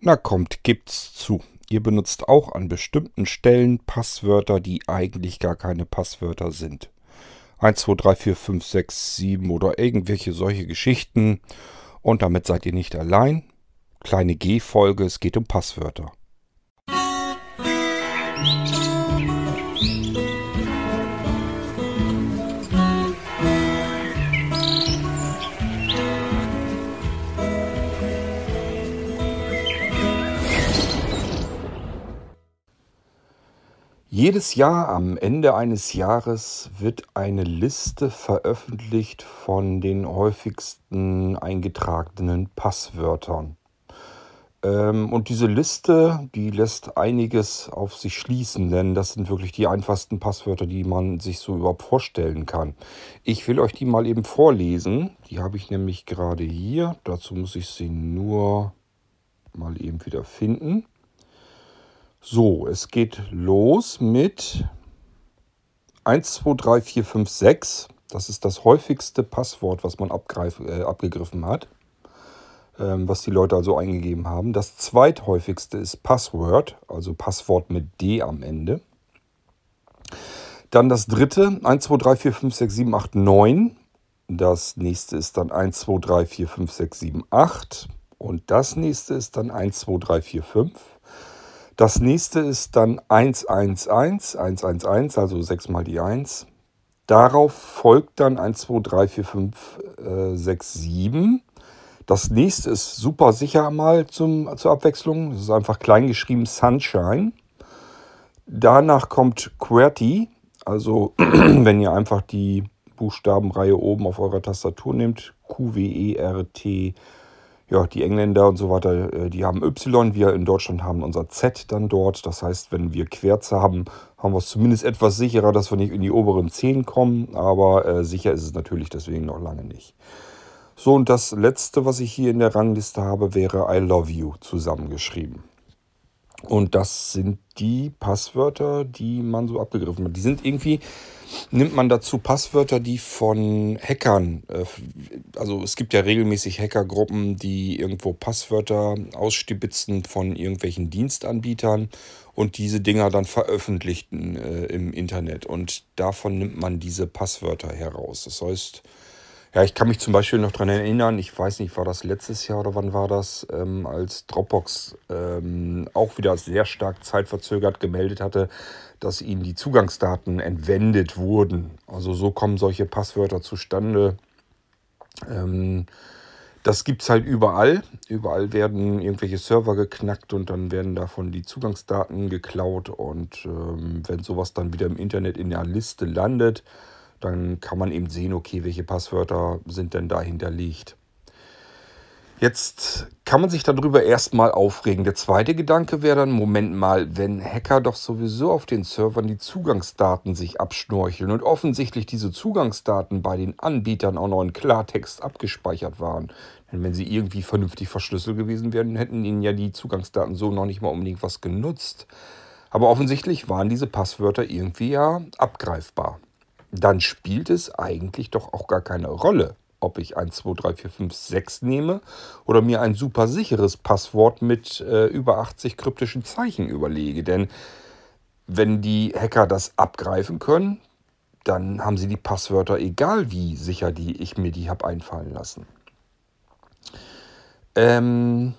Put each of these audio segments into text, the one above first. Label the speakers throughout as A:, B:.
A: Na kommt, gibt's zu. Ihr benutzt auch an bestimmten Stellen Passwörter, die eigentlich gar keine Passwörter sind. 1, 2, 3, 4, 5, 6, 7 oder irgendwelche solche Geschichten. Und damit seid ihr nicht allein. Kleine G-Folge, es geht um Passwörter. Jedes Jahr am Ende eines Jahres wird eine Liste veröffentlicht von den häufigsten eingetragenen Passwörtern. Ähm, und diese Liste, die lässt einiges auf sich schließen, denn das sind wirklich die einfachsten Passwörter, die man sich so überhaupt vorstellen kann. Ich will euch die mal eben vorlesen. Die habe ich nämlich gerade hier. Dazu muss ich sie nur mal eben wieder finden. So, es geht los mit 1, 2, 3, 4, 5, 6. Das ist das häufigste Passwort, was man äh, abgegriffen hat, ähm, was die Leute also eingegeben haben. Das zweithäufigste ist Password, also Passwort mit D am Ende. Dann das dritte, 1, 2, 3, 4, 5, 6, 7, 8, 9. Das nächste ist dann 1, 2, 3, 4, 5, 6, 7, 8. Und das nächste ist dann 1, 2, 3, 4, 5. Das nächste ist dann 111, 111, also 6 mal die 1. Darauf folgt dann 1, 2, 3, 4, 5, äh, 6, 7. Das nächste ist super sicher mal zum, zur Abwechslung. Das ist einfach klein geschrieben Sunshine. Danach kommt QWERTY. Also wenn ihr einfach die Buchstabenreihe oben auf eurer Tastatur nehmt. Q-W-E-R-T ja, die Engländer und so weiter, äh, die haben Y, wir in Deutschland haben unser Z dann dort. Das heißt, wenn wir Querze haben, haben wir es zumindest etwas sicherer, dass wir nicht in die oberen 10 kommen, aber äh, sicher ist es natürlich deswegen noch lange nicht. So, und das letzte, was ich hier in der Rangliste habe, wäre I love you zusammengeschrieben. Und das sind die Passwörter, die man so abgegriffen hat. Die sind irgendwie, nimmt man dazu Passwörter, die von Hackern, äh, also es gibt ja regelmäßig Hackergruppen, die irgendwo Passwörter ausstibitzen von irgendwelchen Dienstanbietern und diese Dinger dann veröffentlichten äh, im Internet. Und davon nimmt man diese Passwörter heraus. Das heißt, ja, ich kann mich zum Beispiel noch daran erinnern, ich weiß nicht, war das letztes Jahr oder wann war das, ähm, als Dropbox ähm, auch wieder sehr stark zeitverzögert gemeldet hatte, dass ihnen die Zugangsdaten entwendet wurden. Also so kommen solche Passwörter zustande. Ähm, das gibt es halt überall. Überall werden irgendwelche Server geknackt und dann werden davon die Zugangsdaten geklaut. Und ähm, wenn sowas dann wieder im Internet in der Liste landet, dann kann man eben sehen, okay, welche Passwörter sind denn da hinterlegt. Jetzt kann man sich darüber erstmal aufregen. Der zweite Gedanke wäre dann, Moment mal, wenn Hacker doch sowieso auf den Servern die Zugangsdaten sich abschnorcheln und offensichtlich diese Zugangsdaten bei den Anbietern auch noch in Klartext abgespeichert waren. Denn wenn sie irgendwie vernünftig verschlüsselt gewesen wären, hätten ihnen ja die Zugangsdaten so noch nicht mal unbedingt was genutzt. Aber offensichtlich waren diese Passwörter irgendwie ja abgreifbar dann spielt es eigentlich doch auch gar keine Rolle, ob ich 1, 2, 3, 4, 5, 6 nehme oder mir ein super sicheres Passwort mit äh, über 80 kryptischen Zeichen überlege. Denn wenn die Hacker das abgreifen können, dann haben sie die Passwörter, egal wie sicher die ich mir die habe einfallen lassen. Ähm,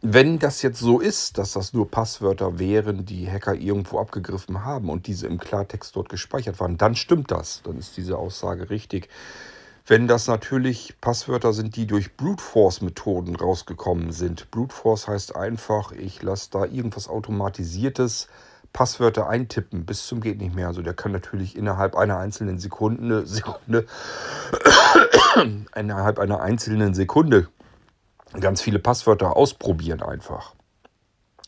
A: wenn das jetzt so ist, dass das nur Passwörter wären, die Hacker irgendwo abgegriffen haben und diese im Klartext dort gespeichert waren, dann stimmt das. Dann ist diese Aussage richtig. Wenn das natürlich Passwörter sind, die durch Brute Force Methoden rausgekommen sind. Brute Force heißt einfach, ich lasse da irgendwas automatisiertes Passwörter eintippen bis zum geht nicht mehr. Also der kann natürlich innerhalb einer einzelnen Sekunde, Sekunde innerhalb einer einzelnen Sekunde ganz viele Passwörter ausprobieren einfach.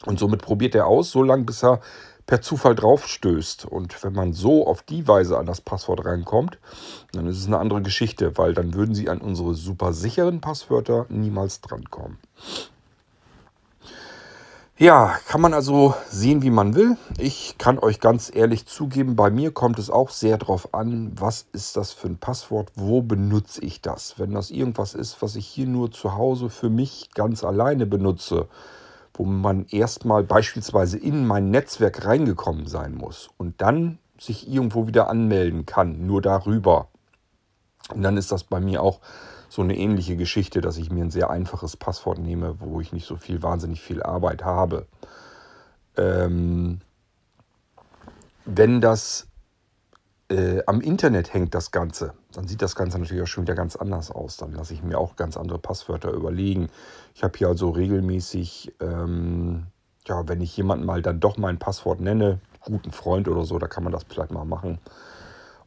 A: Und somit probiert er aus, so lange bis er per Zufall drauf stößt. Und wenn man so auf die Weise an das Passwort reinkommt, dann ist es eine andere Geschichte, weil dann würden sie an unsere super sicheren Passwörter niemals drankommen. Ja, kann man also sehen, wie man will. Ich kann euch ganz ehrlich zugeben, bei mir kommt es auch sehr darauf an, was ist das für ein Passwort, wo benutze ich das. Wenn das irgendwas ist, was ich hier nur zu Hause für mich ganz alleine benutze, wo man erstmal beispielsweise in mein Netzwerk reingekommen sein muss und dann sich irgendwo wieder anmelden kann, nur darüber. Und dann ist das bei mir auch so eine ähnliche Geschichte, dass ich mir ein sehr einfaches Passwort nehme, wo ich nicht so viel, wahnsinnig viel Arbeit habe. Ähm, wenn das äh, am Internet hängt, das Ganze, dann sieht das Ganze natürlich auch schon wieder ganz anders aus. Dann lasse ich mir auch ganz andere Passwörter überlegen. Ich habe hier also regelmäßig, ähm, ja, wenn ich jemanden mal dann doch mein Passwort nenne, guten Freund oder so, da kann man das vielleicht mal machen.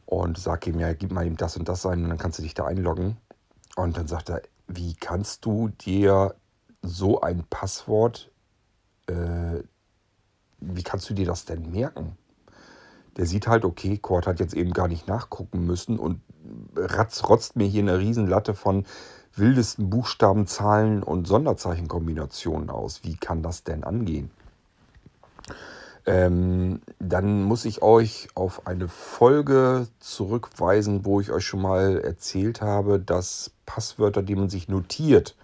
A: Und sage ihm, ja, gib mal ihm das und das ein und dann kannst du dich da einloggen. Und dann sagt er, wie kannst du dir so ein Passwort, äh, wie kannst du dir das denn merken? Der sieht halt, okay, Cord hat jetzt eben gar nicht nachgucken müssen und ratzrotzt mir hier eine Riesenlatte von wildesten Buchstaben, Zahlen und Sonderzeichenkombinationen aus. Wie kann das denn angehen? Ähm, dann muss ich euch auf eine Folge zurückweisen, wo ich euch schon mal erzählt habe, dass Passwörter, die man sich notiert,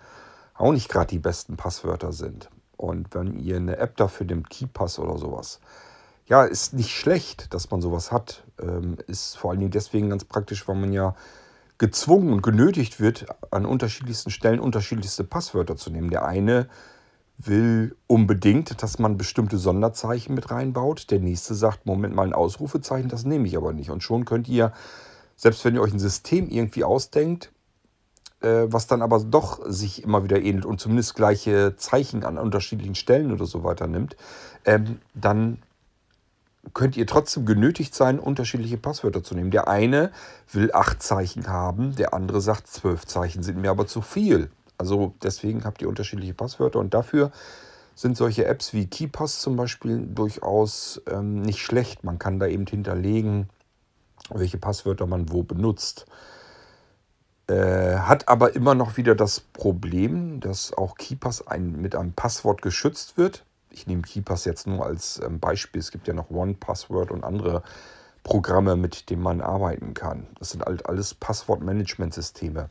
A: auch nicht gerade die besten Passwörter sind. Und wenn ihr eine App dafür nimmt, KeyPass oder sowas, ja, ist nicht schlecht, dass man sowas hat. Ähm, ist vor allen Dingen deswegen ganz praktisch, weil man ja gezwungen und genötigt wird, an unterschiedlichsten Stellen unterschiedlichste Passwörter zu nehmen. Der eine will unbedingt, dass man bestimmte Sonderzeichen mit reinbaut. Der nächste sagt, Moment mal, ein Ausrufezeichen, das nehme ich aber nicht. Und schon könnt ihr, selbst wenn ihr euch ein System irgendwie ausdenkt, äh, was dann aber doch sich immer wieder ähnelt und zumindest gleiche Zeichen an unterschiedlichen Stellen oder so weiter nimmt, ähm, dann könnt ihr trotzdem genötigt sein, unterschiedliche Passwörter zu nehmen. Der eine will acht Zeichen haben, der andere sagt, zwölf Zeichen sind mir aber zu viel. Also deswegen habt ihr unterschiedliche Passwörter und dafür sind solche Apps wie KeyPass zum Beispiel durchaus ähm, nicht schlecht. Man kann da eben hinterlegen, welche Passwörter man wo benutzt. Äh, hat aber immer noch wieder das Problem, dass auch KeyPass ein, mit einem Passwort geschützt wird. Ich nehme KeyPass jetzt nur als ähm, Beispiel. Es gibt ja noch OnePassword und andere Programme, mit denen man arbeiten kann. Das sind halt alles Passwortmanagementsysteme.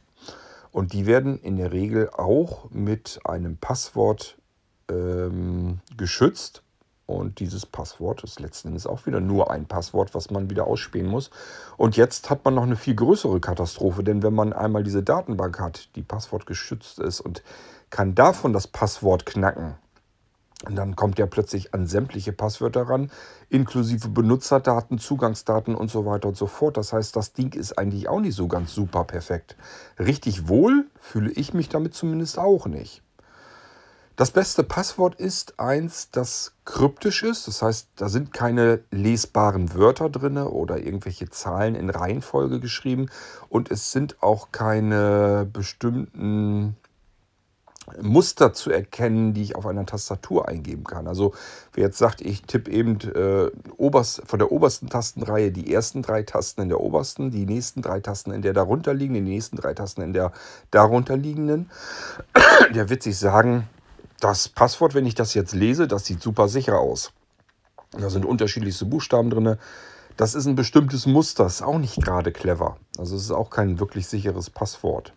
A: Und die werden in der Regel auch mit einem Passwort ähm, geschützt. Und dieses Passwort ist letzten Endes auch wieder nur ein Passwort, was man wieder ausspähen muss. Und jetzt hat man noch eine viel größere Katastrophe, denn wenn man einmal diese Datenbank hat, die passwortgeschützt ist und kann davon das Passwort knacken, und dann kommt er plötzlich an sämtliche Passwörter ran, inklusive Benutzerdaten, Zugangsdaten und so weiter und so fort. Das heißt, das Ding ist eigentlich auch nicht so ganz super perfekt. Richtig wohl fühle ich mich damit zumindest auch nicht. Das beste Passwort ist eins, das kryptisch ist. Das heißt, da sind keine lesbaren Wörter drin oder irgendwelche Zahlen in Reihenfolge geschrieben. Und es sind auch keine bestimmten Muster zu erkennen, die ich auf einer Tastatur eingeben kann. Also wer jetzt sagt, ich tippe eben äh, oberst, von der obersten Tastenreihe die ersten drei Tasten in der obersten, die nächsten drei Tasten in der darunterliegenden, die nächsten drei Tasten in der darunterliegenden, der wird sich sagen, das Passwort, wenn ich das jetzt lese, das sieht super sicher aus. Da sind unterschiedlichste Buchstaben drin. Das ist ein bestimmtes Muster, ist auch nicht gerade clever. Also es ist auch kein wirklich sicheres Passwort.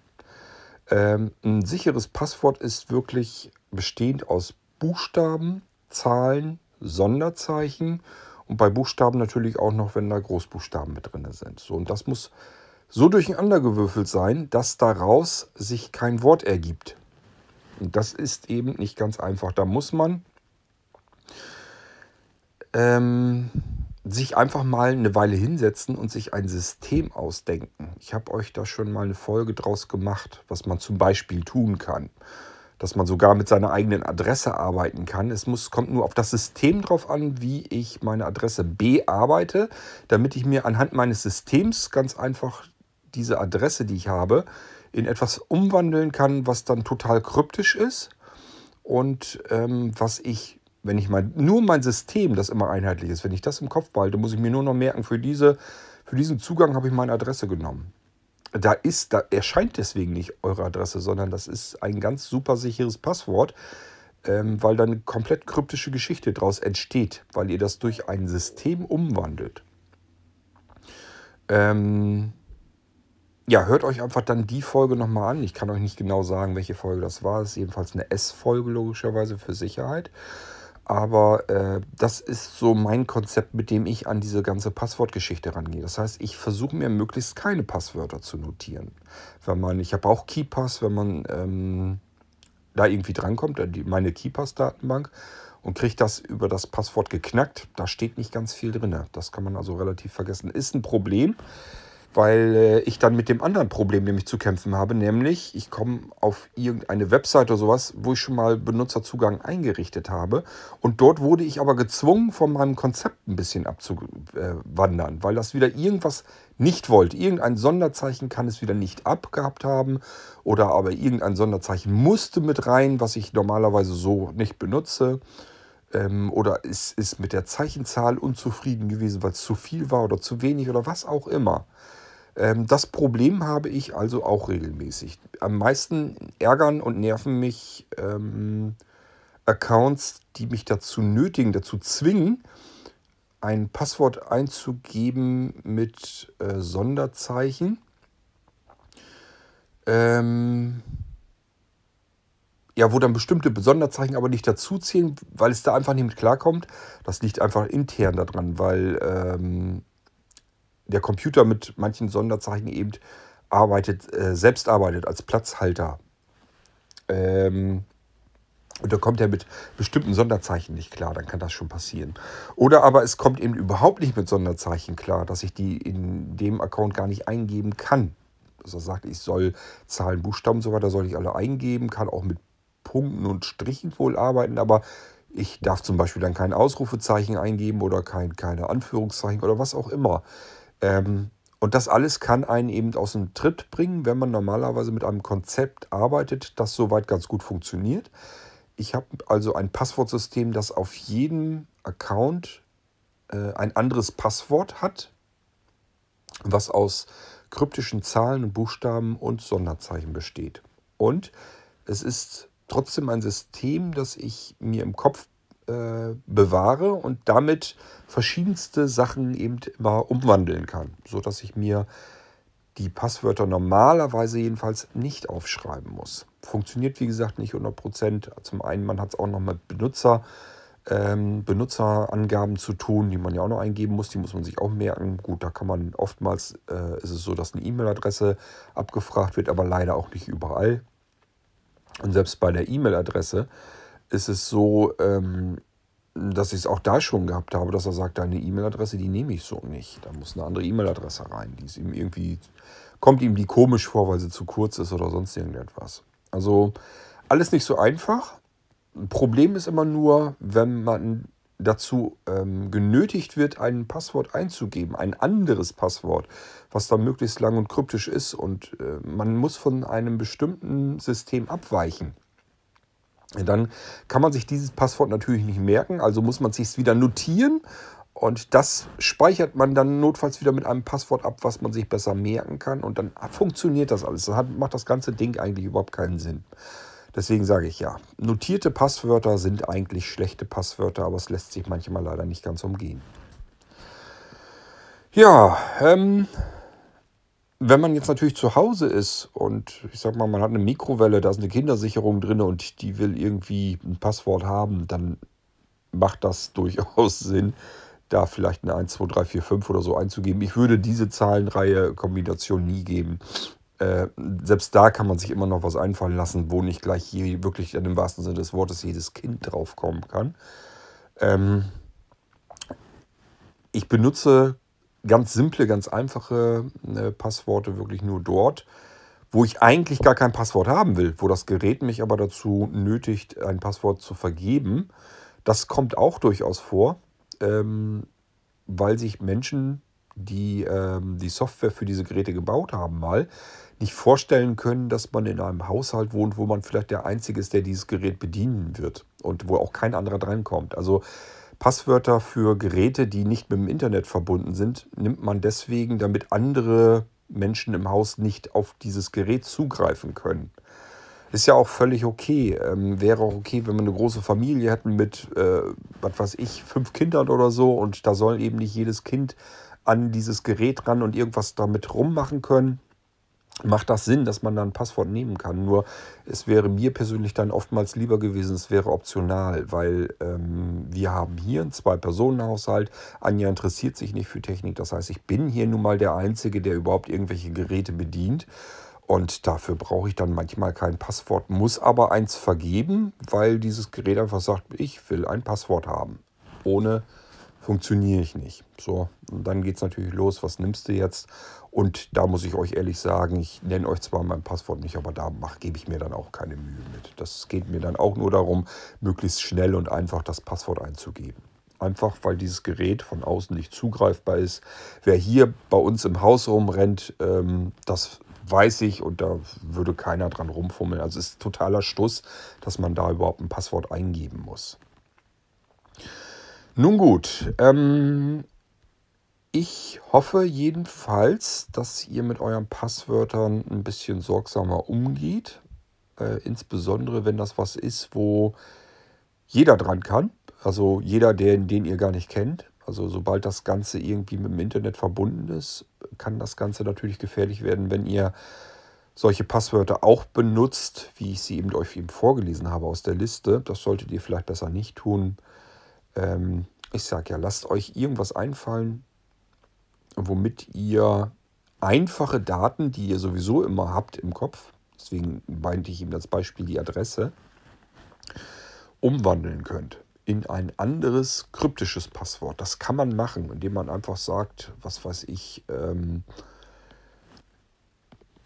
A: Ähm, ein sicheres Passwort ist wirklich bestehend aus Buchstaben, Zahlen, Sonderzeichen und bei Buchstaben natürlich auch noch, wenn da Großbuchstaben mit drin sind. So, und das muss so durcheinandergewürfelt sein, dass daraus sich kein Wort ergibt. Und das ist eben nicht ganz einfach. Da muss man ähm, sich einfach mal eine Weile hinsetzen und sich ein System ausdenken. Ich habe euch da schon mal eine Folge draus gemacht, was man zum Beispiel tun kann. Dass man sogar mit seiner eigenen Adresse arbeiten kann. Es muss, kommt nur auf das System drauf an, wie ich meine Adresse bearbeite, damit ich mir anhand meines Systems ganz einfach diese Adresse, die ich habe, in etwas umwandeln kann, was dann total kryptisch ist und ähm, was ich wenn ich mal nur mein System, das immer einheitlich ist, wenn ich das im Kopf behalte, muss ich mir nur noch merken, für, diese, für diesen Zugang habe ich meine Adresse genommen. Da ist, da erscheint deswegen nicht eure Adresse, sondern das ist ein ganz super sicheres Passwort. ähm, weil dann eine komplett kryptische Geschichte daraus entsteht, weil ihr das durch ein System umwandelt. Ähm, ja, hört euch einfach dann die Folge nochmal an. Ich kann euch nicht genau sagen, welche Folge das war. Es ist jedenfalls eine S-Folge logischerweise für Sicherheit. Aber äh, das ist so mein Konzept, mit dem ich an diese ganze Passwortgeschichte rangehe. Das heißt, ich versuche mir möglichst keine Passwörter zu notieren. Wenn man, ich habe auch KeyPass, wenn man ähm, da irgendwie drankommt, äh, meine KeyPass-Datenbank und kriegt das über das Passwort geknackt. Da steht nicht ganz viel drin. Das kann man also relativ vergessen. Ist ein Problem weil äh, ich dann mit dem anderen Problem nämlich zu kämpfen habe, nämlich ich komme auf irgendeine Website oder sowas, wo ich schon mal Benutzerzugang eingerichtet habe und dort wurde ich aber gezwungen, von meinem Konzept ein bisschen abzuwandern, weil das wieder irgendwas nicht wollte. Irgendein Sonderzeichen kann es wieder nicht abgehabt haben oder aber irgendein Sonderzeichen musste mit rein, was ich normalerweise so nicht benutze ähm, oder es ist mit der Zeichenzahl unzufrieden gewesen, weil es zu viel war oder zu wenig oder was auch immer. Ähm, das Problem habe ich also auch regelmäßig. Am meisten ärgern und nerven mich ähm, Accounts, die mich dazu nötigen, dazu zwingen, ein Passwort einzugeben mit äh, Sonderzeichen. Ähm, ja, wo dann bestimmte Sonderzeichen aber nicht dazu zählen, weil es da einfach nicht mit klarkommt. Das liegt einfach intern daran, weil ähm, der Computer mit manchen Sonderzeichen eben arbeitet, äh, selbst arbeitet als Platzhalter. Ähm, und da kommt er mit bestimmten Sonderzeichen nicht klar, dann kann das schon passieren. Oder aber es kommt eben überhaupt nicht mit Sonderzeichen klar, dass ich die in dem Account gar nicht eingeben kann. Also sagt, ich soll Zahlen, Buchstaben und so weiter, soll ich alle eingeben, kann auch mit Punkten und Strichen wohl arbeiten, aber ich darf zum Beispiel dann kein Ausrufezeichen eingeben oder kein, keine Anführungszeichen oder was auch immer. Ähm, und das alles kann einen eben aus dem Tritt bringen, wenn man normalerweise mit einem Konzept arbeitet, das soweit ganz gut funktioniert. Ich habe also ein Passwortsystem, das auf jedem Account äh, ein anderes Passwort hat, was aus kryptischen Zahlen und Buchstaben und Sonderzeichen besteht. Und es ist trotzdem ein System, das ich mir im Kopf äh, bewahre und damit verschiedenste Sachen eben immer umwandeln kann, sodass ich mir die Passwörter normalerweise jedenfalls nicht aufschreiben muss. Funktioniert wie gesagt nicht 100%. Zum einen, man hat es auch noch mit Benutzer, ähm, Benutzerangaben zu tun, die man ja auch noch eingeben muss. Die muss man sich auch merken. Gut, da kann man oftmals, äh, ist es so, dass eine E-Mail-Adresse abgefragt wird, aber leider auch nicht überall. Und selbst bei der E-Mail-Adresse ist es so, ähm, dass ich es auch da schon gehabt habe, dass er sagt, deine E-Mail-Adresse, die nehme ich so nicht. Da muss eine andere E-Mail-Adresse rein. Die ist ihm irgendwie, kommt ihm die komisch vor, weil sie zu kurz ist oder sonst irgendetwas. Also alles nicht so einfach. Problem ist immer nur, wenn man dazu ähm, genötigt wird, ein Passwort einzugeben, ein anderes Passwort, was dann möglichst lang und kryptisch ist und äh, man muss von einem bestimmten System abweichen dann kann man sich dieses Passwort natürlich nicht merken, also muss man sich wieder notieren und das speichert man dann notfalls wieder mit einem Passwort ab, was man sich besser merken kann und dann funktioniert das alles. Das macht das ganze Ding eigentlich überhaupt keinen Sinn. Deswegen sage ich ja, notierte Passwörter sind eigentlich schlechte Passwörter, aber es lässt sich manchmal leider nicht ganz umgehen. Ja, ähm, wenn man jetzt natürlich zu Hause ist und ich sag mal, man hat eine Mikrowelle, da ist eine Kindersicherung drin und die will irgendwie ein Passwort haben, dann macht das durchaus Sinn, da vielleicht eine 1, 2, 3, 4, 5 oder so einzugeben. Ich würde diese Zahlenreihe Kombination nie geben. Äh, selbst da kann man sich immer noch was einfallen lassen, wo nicht gleich hier wirklich in dem wahrsten Sinne des Wortes jedes Kind draufkommen kann. Ähm, ich benutze ganz simple, ganz einfache äh, Passworte wirklich nur dort, wo ich eigentlich gar kein Passwort haben will, wo das Gerät mich aber dazu nötigt, ein Passwort zu vergeben. Das kommt auch durchaus vor, ähm, weil sich Menschen, die ähm, die Software für diese Geräte gebaut haben, mal nicht vorstellen können, dass man in einem Haushalt wohnt, wo man vielleicht der Einzige ist, der dieses Gerät bedienen wird und wo auch kein anderer drankommt. Also Passwörter für Geräte, die nicht mit dem Internet verbunden sind, nimmt man deswegen, damit andere Menschen im Haus nicht auf dieses Gerät zugreifen können. Ist ja auch völlig okay. Ähm, wäre auch okay, wenn wir eine große Familie hätten mit, äh, was weiß ich, fünf Kindern oder so und da soll eben nicht jedes Kind an dieses Gerät ran und irgendwas damit rummachen können macht das Sinn, dass man dann ein Passwort nehmen kann. Nur es wäre mir persönlich dann oftmals lieber gewesen, es wäre optional, weil ähm, wir haben hier einen Zwei-Personen-Haushalt. Anja interessiert sich nicht für Technik. Das heißt, ich bin hier nun mal der Einzige, der überhaupt irgendwelche Geräte bedient. Und dafür brauche ich dann manchmal kein Passwort, muss aber eins vergeben, weil dieses Gerät einfach sagt, ich will ein Passwort haben. Ohne funktioniere ich nicht. So, und dann geht es natürlich los, was nimmst du jetzt? Und da muss ich euch ehrlich sagen, ich nenne euch zwar mein Passwort nicht, aber da gebe ich mir dann auch keine Mühe mit. Das geht mir dann auch nur darum, möglichst schnell und einfach das Passwort einzugeben. Einfach weil dieses Gerät von außen nicht zugreifbar ist. Wer hier bei uns im Haus rumrennt, ähm, das weiß ich und da würde keiner dran rumfummeln. Also es ist totaler Stuss, dass man da überhaupt ein Passwort eingeben muss. Nun gut, ähm, ich hoffe jedenfalls, dass ihr mit euren Passwörtern ein bisschen sorgsamer umgeht. Äh, insbesondere wenn das was ist, wo jeder dran kann. Also jeder, den, den ihr gar nicht kennt. Also sobald das Ganze irgendwie mit dem Internet verbunden ist, kann das Ganze natürlich gefährlich werden, wenn ihr solche Passwörter auch benutzt, wie ich sie eben euch eben vorgelesen habe aus der Liste. Das solltet ihr vielleicht besser nicht tun. Ähm, ich sage ja, lasst euch irgendwas einfallen, womit ihr einfache Daten, die ihr sowieso immer habt im Kopf, deswegen meinte ich ihm als Beispiel die Adresse, umwandeln könnt in ein anderes kryptisches Passwort. Das kann man machen, indem man einfach sagt, was weiß ich, ähm,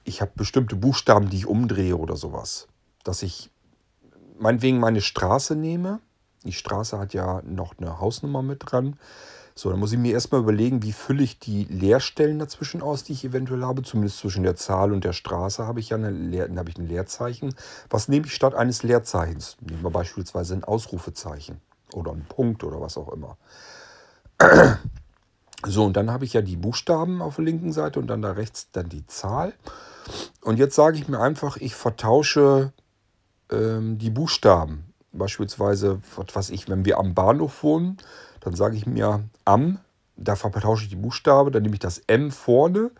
A: ich habe bestimmte Buchstaben, die ich umdrehe oder sowas. Dass ich meinetwegen meine Straße nehme. Die Straße hat ja noch eine Hausnummer mit dran. So, dann muss ich mir erstmal überlegen, wie fülle ich die Leerstellen dazwischen aus, die ich eventuell habe. Zumindest zwischen der Zahl und der Straße habe ich ja eine Leer, habe ich ein Leerzeichen. Was nehme ich statt eines Leerzeichens? Nehmen wir beispielsweise ein Ausrufezeichen oder einen Punkt oder was auch immer. So, und dann habe ich ja die Buchstaben auf der linken Seite und dann da rechts dann die Zahl. Und jetzt sage ich mir einfach, ich vertausche ähm, die Buchstaben. Beispielsweise, was weiß ich, wenn wir am Bahnhof wohnen, dann sage ich mir am, da vertausche ich die Buchstabe, dann nehme ich das M vorne,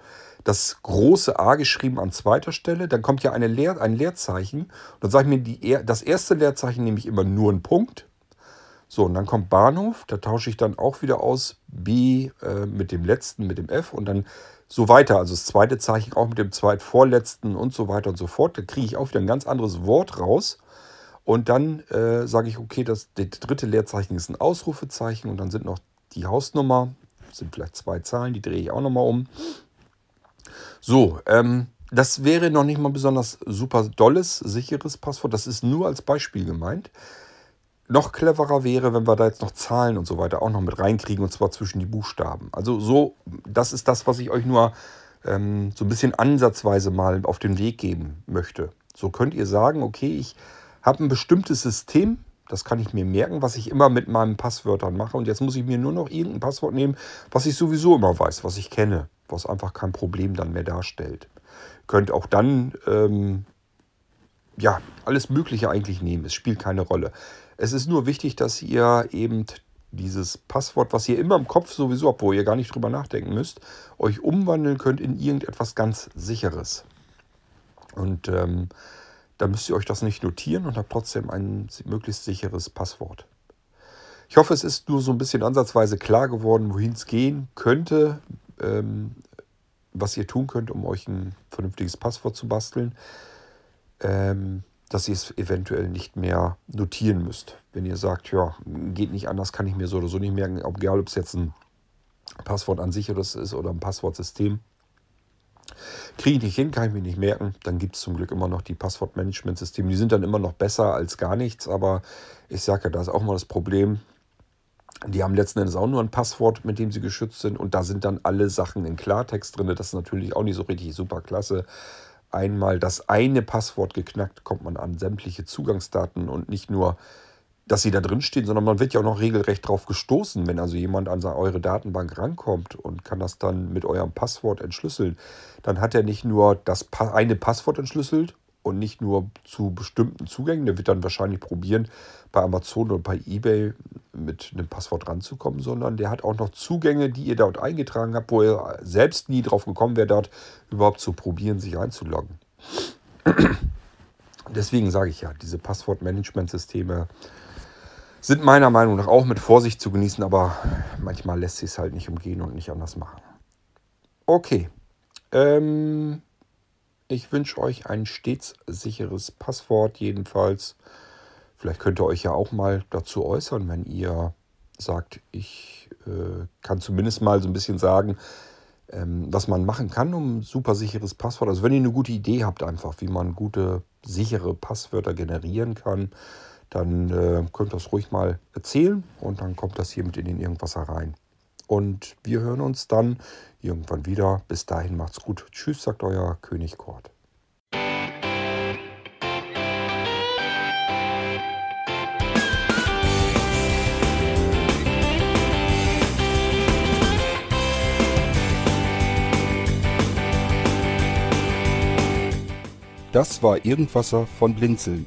A: das große A geschrieben an zweiter Stelle, dann kommt ja eine Leer, ein Leerzeichen. Dann sage ich mir, die, das erste Leerzeichen nehme ich immer nur einen Punkt. So, und dann kommt Bahnhof, da tausche ich dann auch wieder aus B äh, mit dem letzten, mit dem F und dann so weiter. Also das zweite Zeichen auch mit dem zweitvorletzten und so weiter und so fort. Da kriege ich auch wieder ein ganz anderes Wort raus. Und dann äh, sage ich, okay, das, das dritte Leerzeichen ist ein Ausrufezeichen und dann sind noch die Hausnummer, sind vielleicht zwei Zahlen, die drehe ich auch nochmal um. So, ähm, das wäre noch nicht mal besonders super dolles, sicheres Passwort. Das ist nur als Beispiel gemeint. Noch cleverer wäre, wenn wir da jetzt noch Zahlen und so weiter auch noch mit reinkriegen und zwar zwischen die Buchstaben. Also so, das ist das, was ich euch nur ähm, so ein bisschen ansatzweise mal auf den Weg geben möchte. So könnt ihr sagen, okay, ich habe ein bestimmtes System, das kann ich mir merken, was ich immer mit meinen Passwörtern mache. Und jetzt muss ich mir nur noch irgendein Passwort nehmen, was ich sowieso immer weiß, was ich kenne, was einfach kein Problem dann mehr darstellt. Könnt auch dann ähm, ja alles Mögliche eigentlich nehmen. Es spielt keine Rolle. Es ist nur wichtig, dass ihr eben dieses Passwort, was ihr immer im Kopf sowieso habt, wo ihr gar nicht drüber nachdenken müsst, euch umwandeln könnt in irgendetwas ganz Sicheres. Und ähm, dann müsst ihr euch das nicht notieren und habt trotzdem ein möglichst sicheres Passwort. Ich hoffe, es ist nur so ein bisschen ansatzweise klar geworden, wohin es gehen könnte, ähm, was ihr tun könnt, um euch ein vernünftiges Passwort zu basteln, ähm, dass ihr es eventuell nicht mehr notieren müsst. Wenn ihr sagt, ja, geht nicht anders, kann ich mir so oder so nicht merken, egal ob es jetzt ein Passwort an sich ist oder ein Passwortsystem. Kriege ich nicht hin, kann ich mir nicht merken. Dann gibt es zum Glück immer noch die Passwortmanagementsysteme. Die sind dann immer noch besser als gar nichts, aber ich sage ja, da ist auch mal das Problem. Die haben letzten Endes auch nur ein Passwort, mit dem sie geschützt sind. Und da sind dann alle Sachen in Klartext drin. Das ist natürlich auch nicht so richtig super klasse. Einmal das eine Passwort geknackt, kommt man an sämtliche Zugangsdaten und nicht nur dass sie da drin stehen, sondern man wird ja auch noch regelrecht drauf gestoßen, wenn also jemand an eure Datenbank rankommt und kann das dann mit eurem Passwort entschlüsseln. Dann hat er nicht nur das eine Passwort entschlüsselt und nicht nur zu bestimmten Zugängen. Der wird dann wahrscheinlich probieren, bei Amazon oder bei eBay mit einem Passwort ranzukommen, sondern der hat auch noch Zugänge, die ihr dort eingetragen habt, wo ihr selbst nie drauf gekommen wäre, dort überhaupt zu probieren, sich einzuloggen. Deswegen sage ich ja, diese Passwortmanagementsysteme sind meiner Meinung nach auch mit Vorsicht zu genießen, aber manchmal lässt sich es halt nicht umgehen und nicht anders machen. Okay. Ähm, ich wünsche euch ein stets sicheres Passwort jedenfalls. Vielleicht könnt ihr euch ja auch mal dazu äußern, wenn ihr sagt, ich äh, kann zumindest mal so ein bisschen sagen, ähm, was man machen kann, um ein super sicheres Passwort. Also wenn ihr eine gute Idee habt, einfach, wie man gute, sichere Passwörter generieren kann, dann äh, könnt ihr das ruhig mal erzählen und dann kommt das hier mit in den Irgendwasser rein. Und wir hören uns dann irgendwann wieder. Bis dahin macht's gut. Tschüss, sagt euer König Kort. Das war Irgendwasser von Blinzeln.